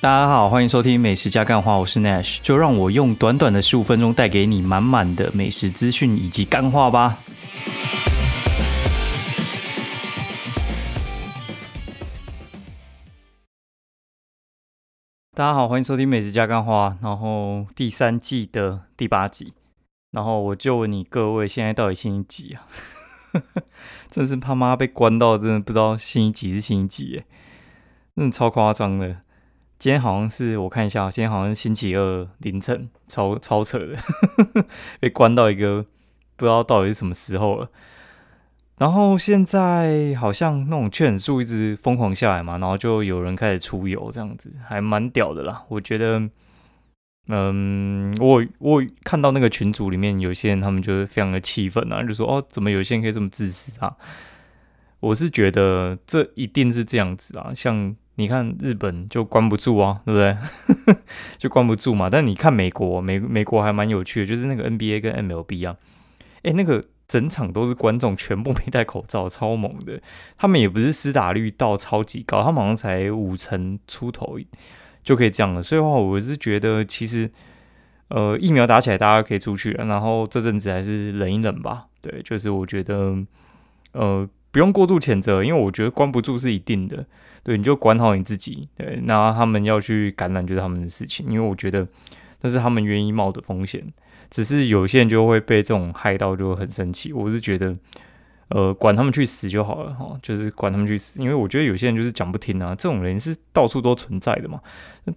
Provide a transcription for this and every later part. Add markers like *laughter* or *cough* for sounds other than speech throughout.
大家好，欢迎收听美食加干话，我是 Nash，就让我用短短的十五分钟带给你满满的美食资讯以及干话吧。大家好，欢迎收听美食加干话，然后第三季的第八集，然后我就问你各位，现在到底星期几啊？*laughs* 真是他妈被关到，真的不知道星期几是星期几耶，真的超夸张的。今天好像是我看一下，今天好像是星期二凌晨，超超扯的，*laughs* 被关到一个不知道到底是什么时候了。然后现在好像那种确诊数一直疯狂下来嘛，然后就有人开始出游，这样子还蛮屌的啦。我觉得，嗯，我我看到那个群组里面有些人，他们就是非常的气愤啊，就说哦，怎么有些人可以这么自私啊？我是觉得这一定是这样子啊，像。你看日本就关不住啊，对不对？*laughs* 就关不住嘛。但你看美国，美美国还蛮有趣的，就是那个 NBA 跟 MLB 啊，诶，那个整场都是观众，全部没戴口罩，*laughs* 超猛的。他们也不是施打率到超级高，他们好像才五成出头就可以这样了。所以的话，我是觉得其实，呃，疫苗打起来，大家可以出去。然后这阵子还是忍一忍吧。对，就是我觉得，呃，不用过度谴责，因为我觉得关不住是一定的。对，你就管好你自己。对，那他们要去感染就是他们的事情，因为我觉得那是他们愿意冒的风险。只是有些人就会被这种害到，就很生气。我是觉得，呃，管他们去死就好了哈，就是管他们去死。因为我觉得有些人就是讲不听啊，这种人是到处都存在的嘛。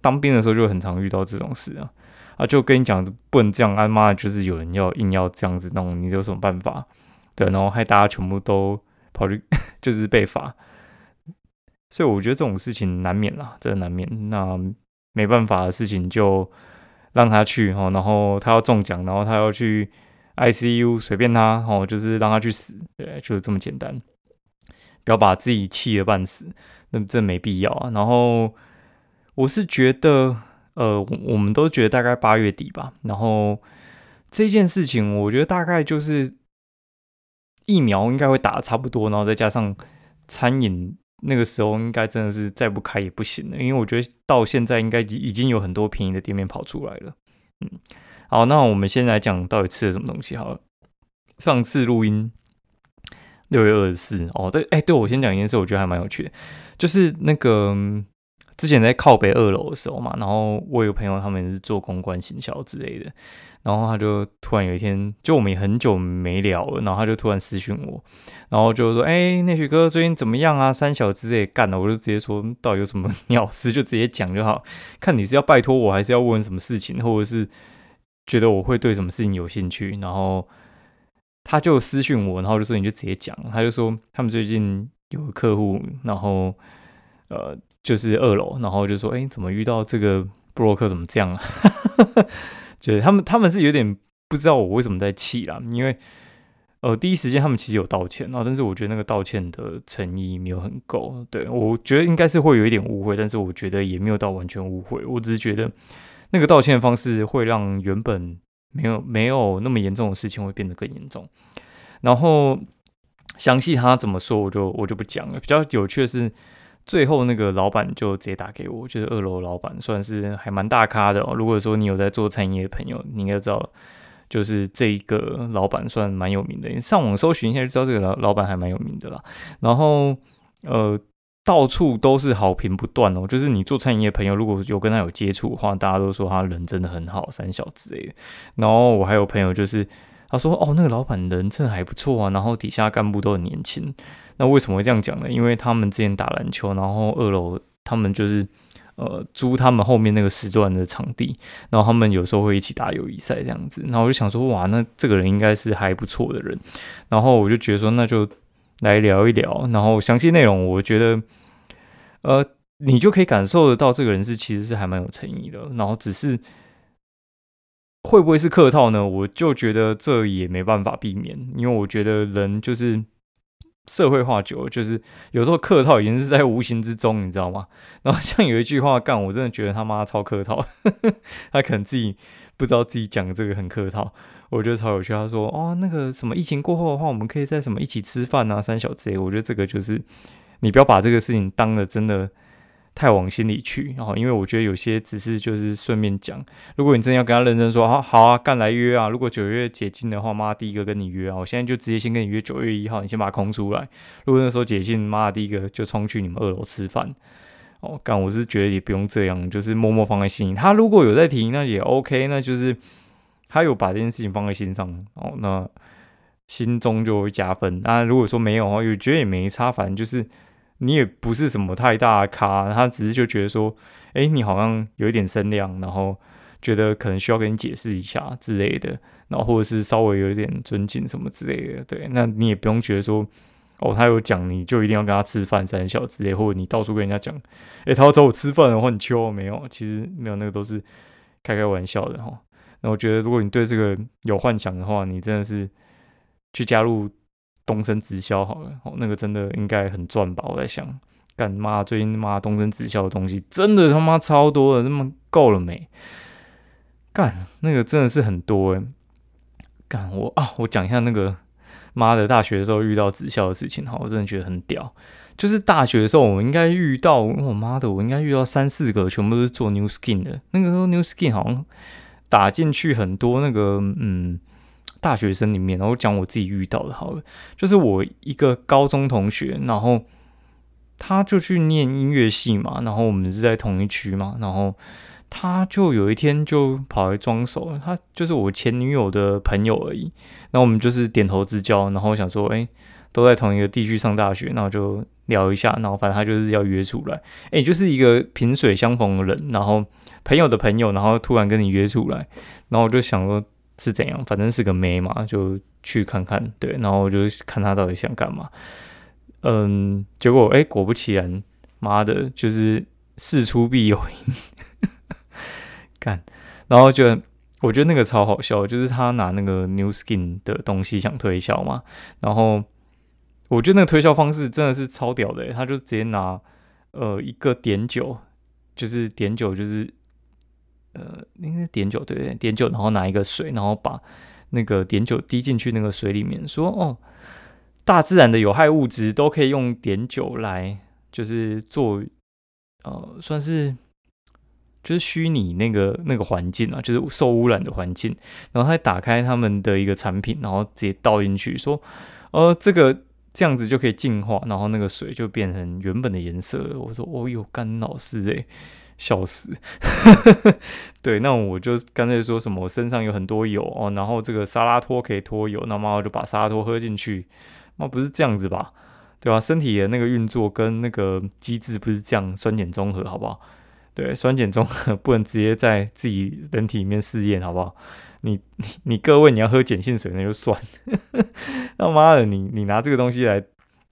当兵的时候就很常遇到这种事啊，啊，就跟你讲不能这样，啊妈，就是有人要硬要这样子弄，你有什么办法？对，然后害大家全部都跑去，*laughs* 就是被罚。所以我觉得这种事情难免啦，真的难免。那没办法的事情就让他去哈，然后他要中奖，然后他要去 ICU，随便他哦，就是让他去死，对，就是这么简单。不要把自己气得半死，那这没必要啊。然后我是觉得，呃，我们都觉得大概八月底吧。然后这件事情，我觉得大概就是疫苗应该会打差不多，然后再加上餐饮。那个时候应该真的是再不开也不行了，因为我觉得到现在应该已已经有很多便宜的店面跑出来了。嗯，好，那我们先来讲到底吃了什么东西好了。上次录音六月二十四哦，对，哎，对我先讲一件事，我觉得还蛮有趣的，就是那个之前在靠北二楼的时候嘛，然后我有个朋友他们是做公关行销之类的。然后他就突然有一天，就我们也很久没聊了，然后他就突然私讯我，然后就说：“哎，那许哥最近怎么样啊？三小之类干了。”我就直接说：“到底有什么鸟事，就直接讲就好。看你是要拜托我，还是要问什么事情，或者是觉得我会对什么事情有兴趣。”然后他就私讯我，然后就说：“你就直接讲。”他就说他们最近有客户，然后呃，就是二楼，然后就说：“哎，怎么遇到这个布洛克？怎么这样啊？” *laughs* 就是他们，他们是有点不知道我为什么在气啦，因为呃，第一时间他们其实有道歉然后，但是我觉得那个道歉的诚意没有很够。对我觉得应该是会有一点误会，但是我觉得也没有到完全误会。我只是觉得那个道歉的方式会让原本没有没有那么严重的事情会变得更严重。然后详细他怎么说，我就我就不讲了。比较有趣的是。最后那个老板就直接打给我，就是二楼老板，算是还蛮大咖的哦。如果说你有在做餐饮业的朋友，你应该知道，就是这一个老板算蛮有名的。你上网搜寻一下就知道，这个老老板还蛮有名的啦。然后呃，到处都是好评不断哦。就是你做餐饮业朋友，如果有跟他有接触的话，大家都说他人真的很好，三小之类的。然后我还有朋友就是他说哦，那个老板人真的还不错啊，然后底下干部都很年轻。那为什么会这样讲呢？因为他们之前打篮球，然后二楼他们就是呃租他们后面那个时段的场地，然后他们有时候会一起打友谊赛这样子。然后我就想说，哇，那这个人应该是还不错的人。然后我就觉得说，那就来聊一聊。然后详细内容，我觉得呃，你就可以感受得到这个人是其实是还蛮有诚意的。然后只是会不会是客套呢？我就觉得这也没办法避免，因为我觉得人就是。社会化久了，就是有时候客套已经是在无形之中，你知道吗？*laughs* 然后像有一句话干，我真的觉得他妈超客套，*laughs* 他可能自己不知道自己讲的这个很客套，我觉得超有趣。他说：“哦，那个什么疫情过后的话，我们可以在什么一起吃饭啊，三小之类。”我觉得这个就是你不要把这个事情当的真的太往心里去。然后，因为我觉得有些只是就是顺便讲，如果你真的要跟他认真说，好好啊，干来约啊。如果九月解禁的话，妈第一个跟你约啊。我现在就直接先跟你约九月一号，你先把它空出来。如果那时候解禁，妈第一个就冲去你们二楼吃饭。哦，干，我是觉得也不用这样，就是默默放在心里。他如果有在提，那也 OK，那就是他有把这件事情放在心上。哦，那。心中就会加分。那如果说没有哦，有觉得也没差，反正就是你也不是什么太大的咖，他只是就觉得说，哎，你好像有一点声量，然后觉得可能需要跟你解释一下之类的，然后或者是稍微有一点尊敬什么之类的。对，那你也不用觉得说，哦，他有讲你就一定要跟他吃饭三小之类，或者你到处跟人家讲，哎，他要找我吃饭的话，你秋没有？其实没有，那个都是开开玩笑的哈。那我觉得如果你对这个有幻想的话，你真的是。去加入东升直销好了，哦，那个真的应该很赚吧？我在想，干妈最近妈东升直销的东西真的他妈超多的，那么够了没？干那个真的是很多哎！干我啊，我讲一下那个妈的大学的时候遇到直销的事情哈，我真的觉得很屌。就是大学的时候，我应该遇到我妈的，我应该遇到三四个，全部都是做 New Skin 的。那个时候 New Skin 好像打进去很多那个嗯。大学生里面，然后讲我自己遇到的，好了，就是我一个高中同学，然后他就去念音乐系嘛，然后我们是在同一区嘛，然后他就有一天就跑来装熟，他就是我前女友的朋友而已，那我们就是点头之交，然后想说，哎，都在同一个地区上大学，然后就聊一下，然后反正他就是要约出来，哎，就是一个萍水相逢的人，然后朋友的朋友，然后突然跟你约出来，然后我就想说。是怎样？反正是个妹嘛，就去看看。对，然后我就看他到底想干嘛。嗯，结果哎，果不其然，妈的，就是事出必有因。*laughs* 干，然后就我觉得那个超好笑，就是他拿那个 New Skin 的东西想推销嘛。然后我觉得那个推销方式真的是超屌的，他就直接拿呃一个碘酒，就是碘酒就是。呃，应该碘酒对不对？碘酒，然后拿一个水，然后把那个碘酒滴进去那个水里面，说哦，大自然的有害物质都可以用碘酒来，就是做呃，算是就是虚拟那个那个环境啊，就是受污染的环境。然后他打开他们的一个产品，然后直接倒进去，说呃，这个这样子就可以净化，然后那个水就变成原本的颜色了。我说哦哟，干老师诶。笑死，*laughs* 对，那我就干脆说什么我身上有很多油哦，然后这个沙拉托可以脱油，那妈我就把沙拉托喝进去，妈不是这样子吧？对吧？身体的那个运作跟那个机制不是这样，酸碱中和好不好？对，酸碱中和 *laughs* 不能直接在自己人体里面试验好不好？你你你各位你要喝碱性水那就算，*laughs* 那妈的你你拿这个东西来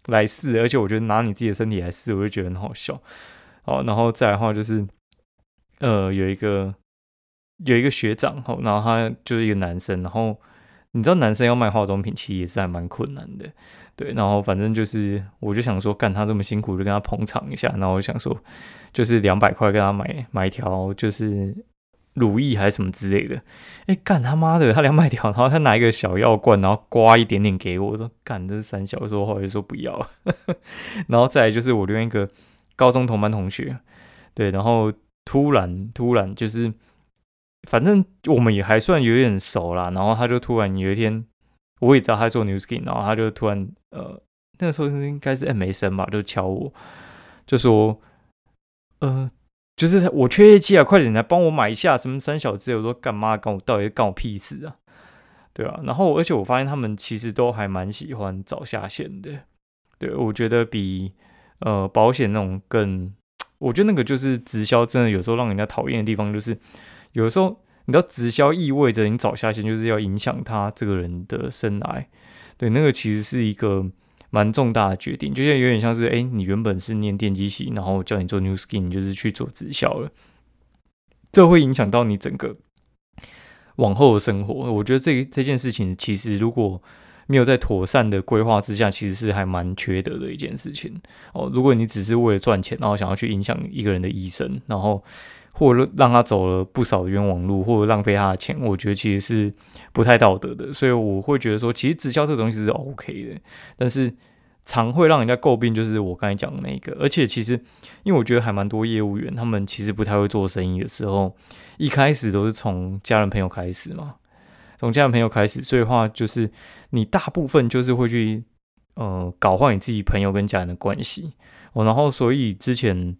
来试，而且我觉得拿你自己的身体来试，我就觉得很好笑。好，然后再的话就是，呃，有一个有一个学长，吼，然后他就是一个男生，然后你知道男生要卖化妆品其实也是还蛮困难的，对，然后反正就是，我就想说，干他这么辛苦，就跟他捧场一下，然后我想说，就是两百块跟他买买一条，就是乳液还是什么之类的，哎，干他妈的，他两百条，然后他拿一个小药罐，然后刮一点点给我，我说干这是三小，说后来就说不要，*laughs* 然后再来就是我另外一个。高中同班同学，对，然后突然突然就是，反正我们也还算有点熟啦。然后他就突然有一天，我也知道他做 New Skin，然后他就突然呃，那个时候应该是 MSN 吧，就敲我，就说，呃，就是我缺业绩啊，快点来帮我买一下什么三小只。我说干嘛？干我到底干我屁事啊？对啊。然后而且我发现他们其实都还蛮喜欢找下线的，对我觉得比。呃，保险那种更，我觉得那个就是直销，真的有时候让人家讨厌的地方，就是有时候你知道直销意味着你找下线，就是要影响他这个人的生来，对，那个其实是一个蛮重大的决定，就像有点像是，哎，你原本是念电机系，然后叫你做 New Skin，就是去做直销了，这会影响到你整个往后的生活。我觉得这这件事情，其实如果没有在妥善的规划之下，其实是还蛮缺德的一件事情哦。如果你只是为了赚钱，然后想要去影响一个人的一生，然后或者让他走了不少冤枉路，或者浪费他的钱，我觉得其实是不太道德的。所以我会觉得说，其实直销这东西是 OK 的，但是常会让人家诟病，就是我刚才讲的那个。而且其实，因为我觉得还蛮多业务员，他们其实不太会做生意的时候，一开始都是从家人朋友开始嘛，从家人朋友开始，所以话就是你大部分就是会去呃搞坏你自己朋友跟家人的关系哦。然后所以之前，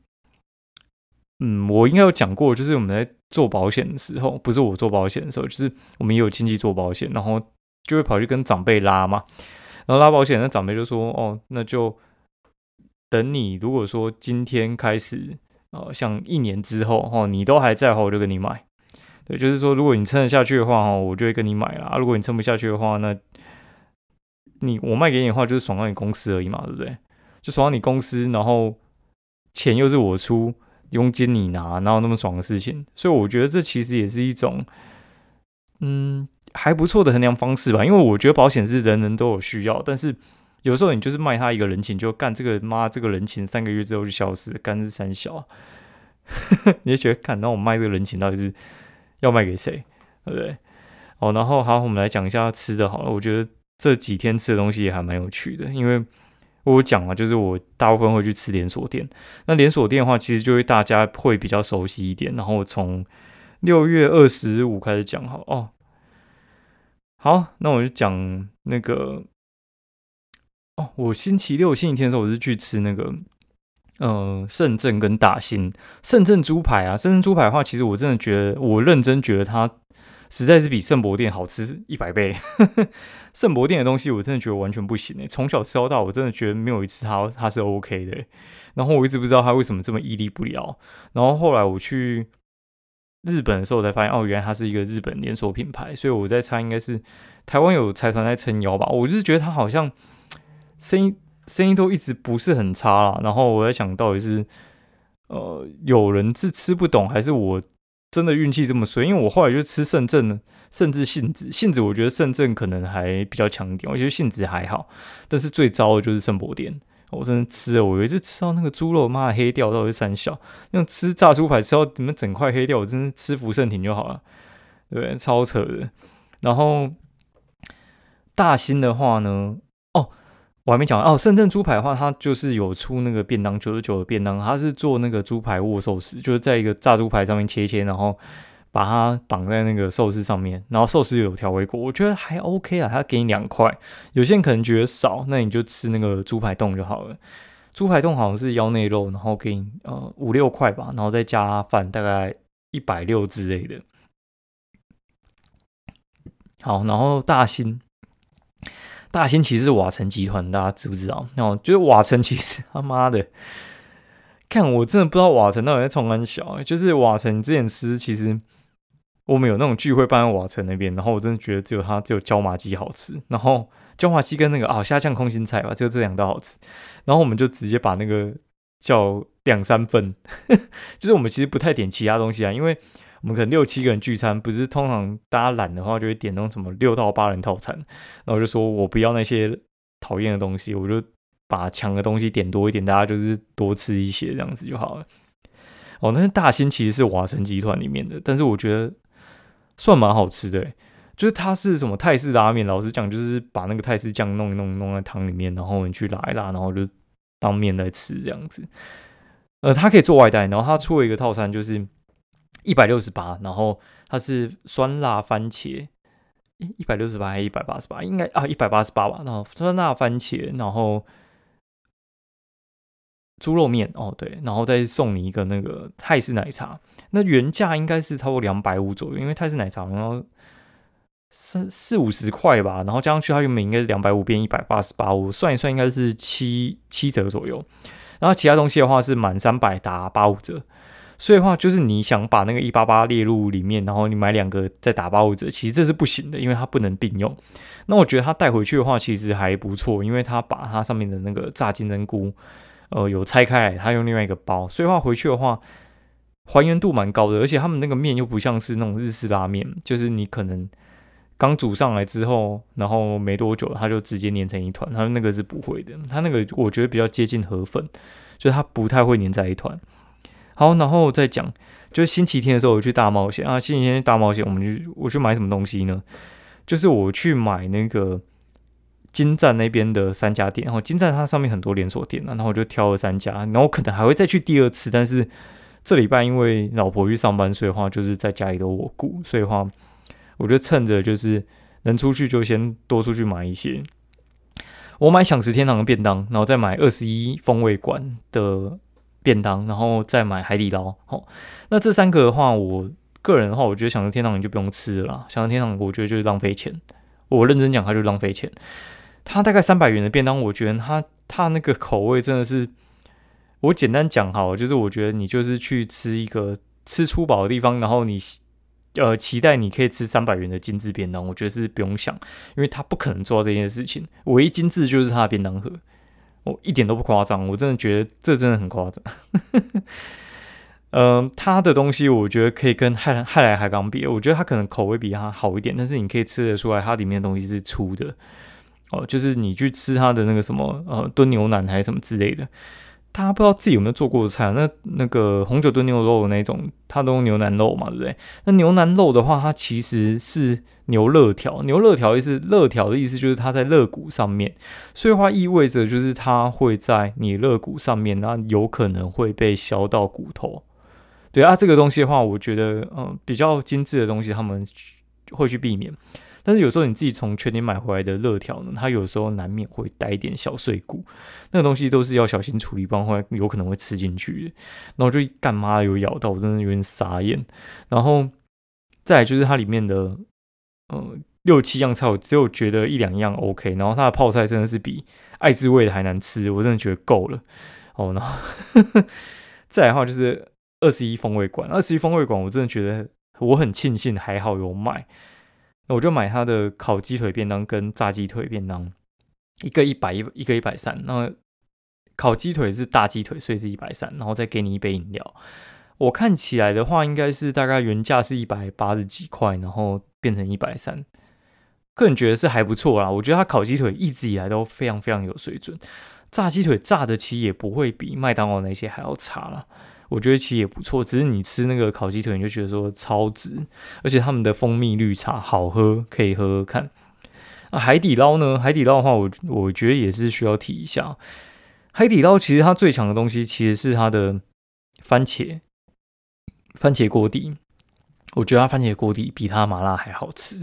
嗯，我应该有讲过，就是我们在做保险的时候，不是我做保险的时候，就是我们也有亲戚做保险，然后就会跑去跟长辈拉嘛。然后拉保险，那长辈就说：“哦，那就等你。如果说今天开始，呃，像一年之后，哦，你都还在的话，我就跟你买。对，就是说，如果你撑得下去的话，哦，我就会跟你买啦。如果你撑不下去的话，那你我卖给你的话，就是爽到你公司而已嘛，对不对？就爽到你公司，然后钱又是我出，佣金你拿，哪有那么爽的事情？所以我觉得这其实也是一种，嗯。”还不错的衡量方式吧，因为我觉得保险是人人都有需要，但是有时候你就是卖他一个人情，就干这个妈这个人情三个月之后就消失，干是三小，*laughs* 你就觉得看，那我卖这个人情到底是要卖给谁，对不对？哦，然后好，我们来讲一下吃的好了。我觉得这几天吃的东西也还蛮有趣的，因为我讲了，就是我大部分会去吃连锁店。那连锁店的话，其实就会大家会比较熟悉一点。然后从六月二十五开始讲好哦。好，那我就讲那个哦，我星期六、星期天的时候，我是去吃那个呃盛圳跟大兴盛圳猪排啊。深圳猪排的话，其实我真的觉得，我认真觉得它实在是比圣博店好吃一百倍。*laughs* 圣博店的东西，我真的觉得完全不行诶。从小吃到大，我真的觉得没有一次它它是 OK 的。然后我一直不知道它为什么这么屹立不了。然后后来我去。日本的时候，才发现哦，原来它是一个日本连锁品牌，所以我在猜应该是台湾有财团在撑腰吧。我就是觉得它好像生意生意都一直不是很差啦。然后我在想到底是呃有人是吃不懂，还是我真的运气这么衰？因为我后来就吃圣正呢，甚至杏子杏子，我觉得圣正可能还比较强一点，我觉得杏子还好，但是最糟的就是圣博店。我真的吃了，我以为就吃到那个猪肉，妈的黑掉，到底是三小。那种吃炸猪排吃到你们整块黑掉，我真是吃福盛挺就好了，对，超扯的。然后大兴的话呢，哦，我还没讲哦，深圳猪排的话，它就是有出那个便当九十九的便当，它是做那个猪排握寿司，就是在一个炸猪排上面切切，然后。把它绑在那个寿司上面，然后寿司有调味过，我觉得还 OK 啊。他给你两块，有些人可能觉得少，那你就吃那个猪排冻就好了。猪排冻好像是腰内肉，然后给你呃五六块吧，然后再加饭，大概一百六之类的。好，然后大兴，大兴其实是瓦城集团，大家知不知道？哦，就是瓦城其实他妈的，看我真的不知道瓦城到底在冲安小，就是瓦城之前吃其实。我们有那种聚会办在瓦城那边，然后我真的觉得只有它只有椒麻鸡好吃，然后椒麻鸡跟那个啊虾酱空心菜吧，就这两道好吃，然后我们就直接把那个叫两三份，*laughs* 就是我们其实不太点其他东西啊，因为我们可能六七个人聚餐，不是通常大家懒的话就会点那种什么六到八人套餐，然后就说我不要那些讨厌的东西，我就把强的东西点多一点，大家就是多吃一些这样子就好了。哦，但是大兴其实是瓦城集团里面的，但是我觉得。算蛮好吃的，就是它是什么泰式拉面，老实讲就是把那个泰式酱弄一弄，弄在汤里面，然后你去拉一拉，然后就当面来吃这样子。呃，它可以做外带，然后它出了一个套餐，就是一百六十八，然后它是酸辣番茄，一百六十八还是一百八十八？应该啊，一百八十八吧。然后酸辣番茄，然后。猪肉面哦，对，然后再送你一个那个泰式奶茶，那原价应该是差不多两百五左右，因为泰式奶茶然后三四五十块吧，然后加上去它原本应该是两百五变一百八十八，我算一算应该是七七折左右，然后其他东西的话是满三百打八五折，所以的话就是你想把那个一八八列入里面，然后你买两个再打八五折，其实这是不行的，因为它不能并用。那我觉得它带回去的话其实还不错，因为它把它上面的那个炸金针菇。呃，有拆开来，他用另外一个包，所以话回去的话，还原度蛮高的，而且他们那个面又不像是那种日式拉面，就是你可能刚煮上来之后，然后没多久它就直接粘成一团，他那个是不会的，他那个我觉得比较接近河粉，就是它不太会粘在一团。好，然后再讲，就是星期天的时候我去大冒险啊，星期天大冒险，我们就我去买什么东西呢？就是我去买那个。金站那边的三家店，然后金站它上面很多连锁店啊，然后我就挑了三家，然后可能还会再去第二次，但是这礼拜因为老婆去上班，所以的话就是在家里都我顾，所以的话我就趁着就是能出去就先多出去买一些。我买享食天堂的便当，然后再买二十一风味馆的便当，然后再买海底捞。好，那这三个的话，我个人的话，我觉得享食天堂你就不用吃了。享食天堂我觉得就是浪费钱。我认真讲，它就浪费钱。它大概三百元的便当，我觉得它它那个口味真的是，我简单讲好，就是我觉得你就是去吃一个吃粗饱的地方，然后你。呃，期待你可以吃三百元的精致便当，我觉得是不用想，因为他不可能做到这件事情。唯一精致就是他的便当盒，我一点都不夸张，我真的觉得这真的很夸张。嗯，*laughs* 他的东西我觉得可以跟汉汉来海港比，我觉得他可能口味比他好一点，但是你可以吃得出来，它里面的东西是粗的。哦，就是你去吃它的那个什么呃炖牛腩还是什么之类的。大家不知道自己有没有做过的菜？那那个红酒炖牛肉那种，它都用牛腩肉嘛，对不对？那牛腩肉的话，它其实是牛肋条。牛肋条意思，肋条的意思就是它在肋骨上面，所以话意味着就是它会在你肋骨上面，那有可能会被削到骨头。对啊，这个东西的话，我觉得嗯，比较精致的东西他们会去避免。但是有时候你自己从全年买回来的热条呢，它有时候难免会带一点小碎骨，那个东西都是要小心处理，不然会有可能会吃进去。然后就干妈有咬到，我真的有点傻眼。然后再来就是它里面的呃六七样菜，我只有觉得一两样 OK。然后它的泡菜真的是比爱滋味的还难吃，我真的觉得够了。哦，然后 *laughs* 再来的话就是二十一风味馆，二十一风味馆我真的觉得我很庆幸还好有买。我就买他的烤鸡腿便当跟炸鸡腿便当，一个一百一，一个一百三。那烤鸡腿是大鸡腿，所以是一百三，然后再给你一杯饮料。我看起来的话，应该是大概原价是一百八十几块，然后变成一百三。个人觉得是还不错啦。我觉得他烤鸡腿一直以来都非常非常有水准，炸鸡腿炸的其实也不会比麦当劳那些还要差了。我觉得其实也不错，只是你吃那个烤鸡腿，你就觉得说超值，而且他们的蜂蜜绿茶好喝，可以喝喝看。啊，海底捞呢？海底捞的话，我我觉得也是需要提一下。海底捞其实它最强的东西其实是它的番茄番茄锅底，我觉得它番茄锅底比它麻辣还好吃。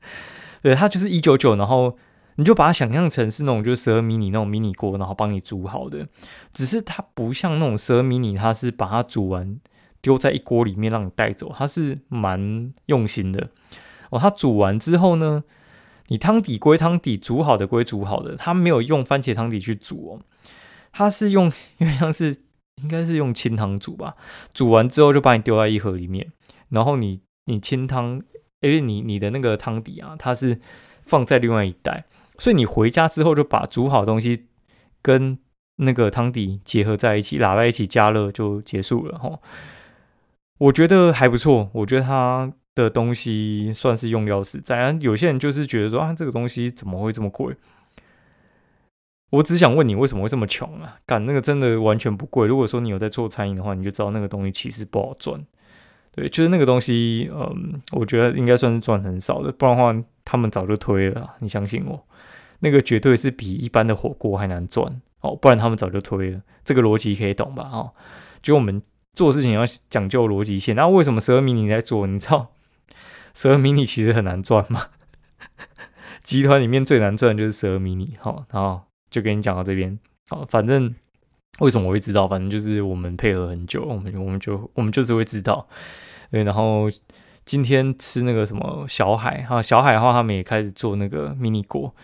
*laughs* 对，它就是一九九，然后。你就把它想象成是那种就是十二迷你那种迷你锅，然后帮你煮好的。只是它不像那种十二迷你，它是把它煮完丢在一锅里面让你带走，它是蛮用心的哦。它煮完之后呢，你汤底归汤底，煮好的归煮好的，它没有用番茄汤底去煮哦，它是用 *laughs* 因为像是应该是用清汤煮吧。煮完之后就把你丢在一盒里面，然后你你清汤，因为你你的那个汤底啊，它是放在另外一袋。所以你回家之后就把煮好东西跟那个汤底结合在一起，拉在一起加热就结束了哈。我觉得还不错，我觉得它的东西算是用料实在。有些人就是觉得说啊，这个东西怎么会这么贵？我只想问你为什么会这么穷啊？干那个真的完全不贵。如果说你有在做餐饮的话，你就知道那个东西其实不好赚。对，就是那个东西，嗯，我觉得应该算是赚很少的，不然的话他们早就推了。你相信我。那个绝对是比一般的火锅还难赚哦，不然他们早就推了。这个逻辑可以懂吧？哦，就我们做事情要讲究逻辑线。那为什么十二迷你在做？你知道 *laughs* 十二迷你其实很难赚吗？*laughs* 集团里面最难赚就是十二迷你。好，然后就跟你讲到这边。好，反正为什么我会知道？反正就是我们配合很久，我们我们就我们就是会知道。对，然后今天吃那个什么小海哈，小海的话他们也开始做那个迷你锅。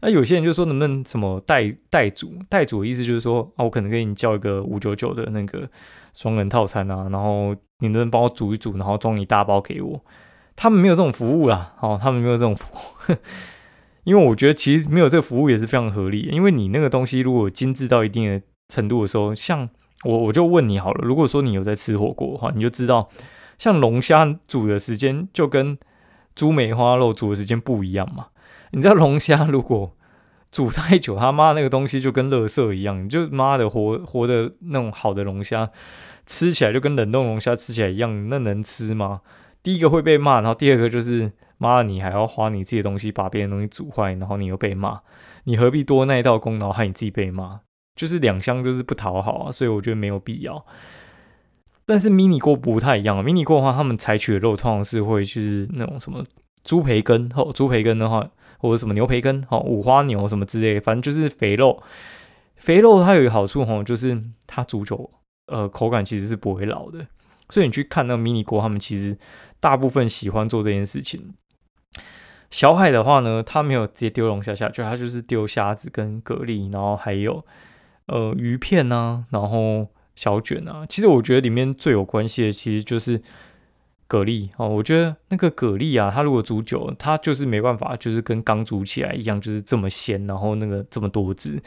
那有些人就说能不能什么代代煮？代煮的意思就是说啊，我可能给你叫一个五九九的那个双人套餐啊，然后你能不能帮我煮一煮，然后装一大包给我？他们没有这种服务啦，哦，他们没有这种服务，*laughs* 因为我觉得其实没有这个服务也是非常合理。因为你那个东西如果精致到一定的程度的时候，像我我就问你好了，如果说你有在吃火锅的话，你就知道，像龙虾煮的时间就跟猪梅花肉煮的时间不一样嘛。你知道龙虾如果煮太久，他妈那个东西就跟垃圾一样，你就妈的活活的那种好的龙虾，吃起来就跟冷冻龙虾吃起来一样，那能吃吗？第一个会被骂，然后第二个就是妈，你还要花你自己的东西把别人东西煮坏，然后你又被骂，你何必多那一道功劳害你自己被骂？就是两相就是不讨好啊，所以我觉得没有必要。但是迷你锅不太一样，迷你锅的话，他们采取的肉通常是会就是那种什么猪培根，哦，猪培根的话，或者什么牛培根，哦，五花牛什么之类，反正就是肥肉。肥肉它有一个好处，吼，就是它煮久，呃，口感其实是不会老的。所以你去看那个迷你锅，他们其实大部分喜欢做这件事情。小海的话呢，他没有直接丢龙虾下去，他就是丢虾子跟蛤蜊，然后还有呃鱼片呐，然后小卷啊。其实我觉得里面最有关系的其实就是蛤蜊哦。我觉得那个蛤蜊啊，它如果煮久，它就是没办法，就是跟刚煮起来一样，就是这么鲜，然后那个这么多汁。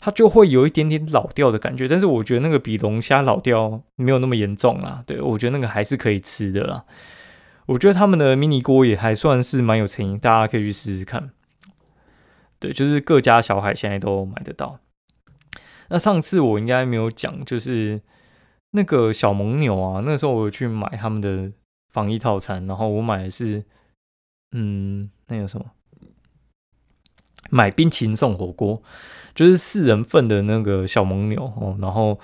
它就会有一点点老掉的感觉，但是我觉得那个比龙虾老掉没有那么严重啦。对我觉得那个还是可以吃的啦。我觉得他们的迷你锅也还算是蛮有诚意，大家可以去试试看。对，就是各家小海现在都买得到。那上次我应该没有讲，就是那个小蒙牛啊，那时候我去买他们的防疫套餐，然后我买的是，嗯，那个什么？买冰淇淋送火锅。就是四人份的那个小蒙牛哦，然后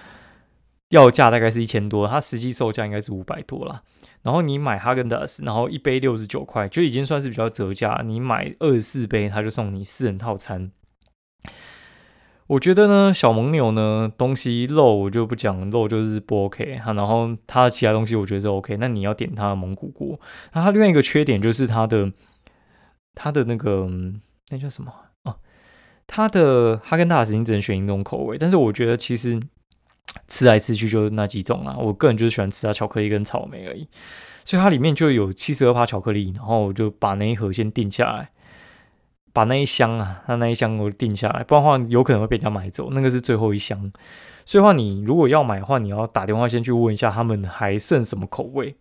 要价大概是一千多，它实际售价应该是五百多啦。然后你买哈根达斯，然后一杯六十九块，就已经算是比较折价。你买二十四杯，他就送你四人套餐。我觉得呢，小蒙牛呢东西肉我就不讲，肉就是不 OK 哈。然后它的其他东西我觉得是 OK，那你要点它的蒙古锅。那它另外一个缺点就是它的它的那个那叫什么哦？它的哈根达斯你只能选一种口味，但是我觉得其实吃来吃去就是那几种啦。我个人就是喜欢吃它巧克力跟草莓而已，所以它里面就有七十二帕巧克力，然后我就把那一盒先定下来，把那一箱啊，它那一箱我定下来，不然的话有可能会被人家买走。那个是最后一箱，所以话你如果要买的话，你要打电话先去问一下他们还剩什么口味，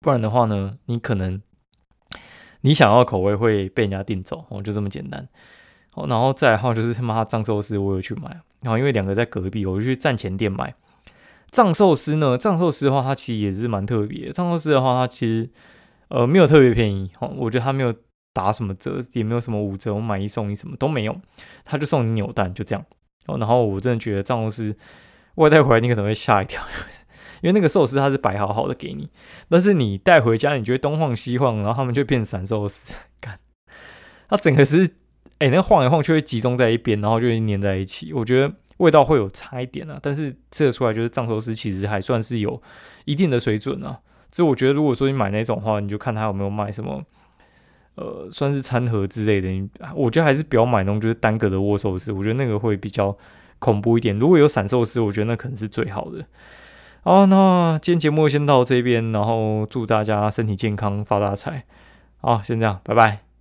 不然的话呢，你可能你想要口味会被人家订走，哦，就这么简单。哦，然后再的话就是他妈藏寿司，我有去买。然后因为两个在隔壁，我就去站前店买。藏寿司呢，藏寿司的话，它其实也是蛮特别。藏寿司的话，它其实呃没有特别便宜。哦，我觉得它没有打什么折，也没有什么五折，我买一送一什么都没有。他就送你扭蛋，就这样。哦，然后我真的觉得藏寿司外带回来你可能会吓一跳，*laughs* 因为那个寿司它是摆好好的给你，但是你带回家，你觉得东晃西晃，然后他们就变散寿司，*laughs* 干，它整个是。哎，那晃一晃就会集中在一边，然后就会粘在一起。我觉得味道会有差一点啊，但是吃得出来就是藏寿司其实还算是有一定的水准啊。这我觉得，如果说你买那种的话，你就看他有没有卖什么，呃，算是餐盒之类的。我觉得还是不要买那种就是单个的握寿司，我觉得那个会比较恐怖一点。如果有散寿司，我觉得那可能是最好的。好，那今天节目先到这边，然后祝大家身体健康，发大财。好，先这样，拜拜。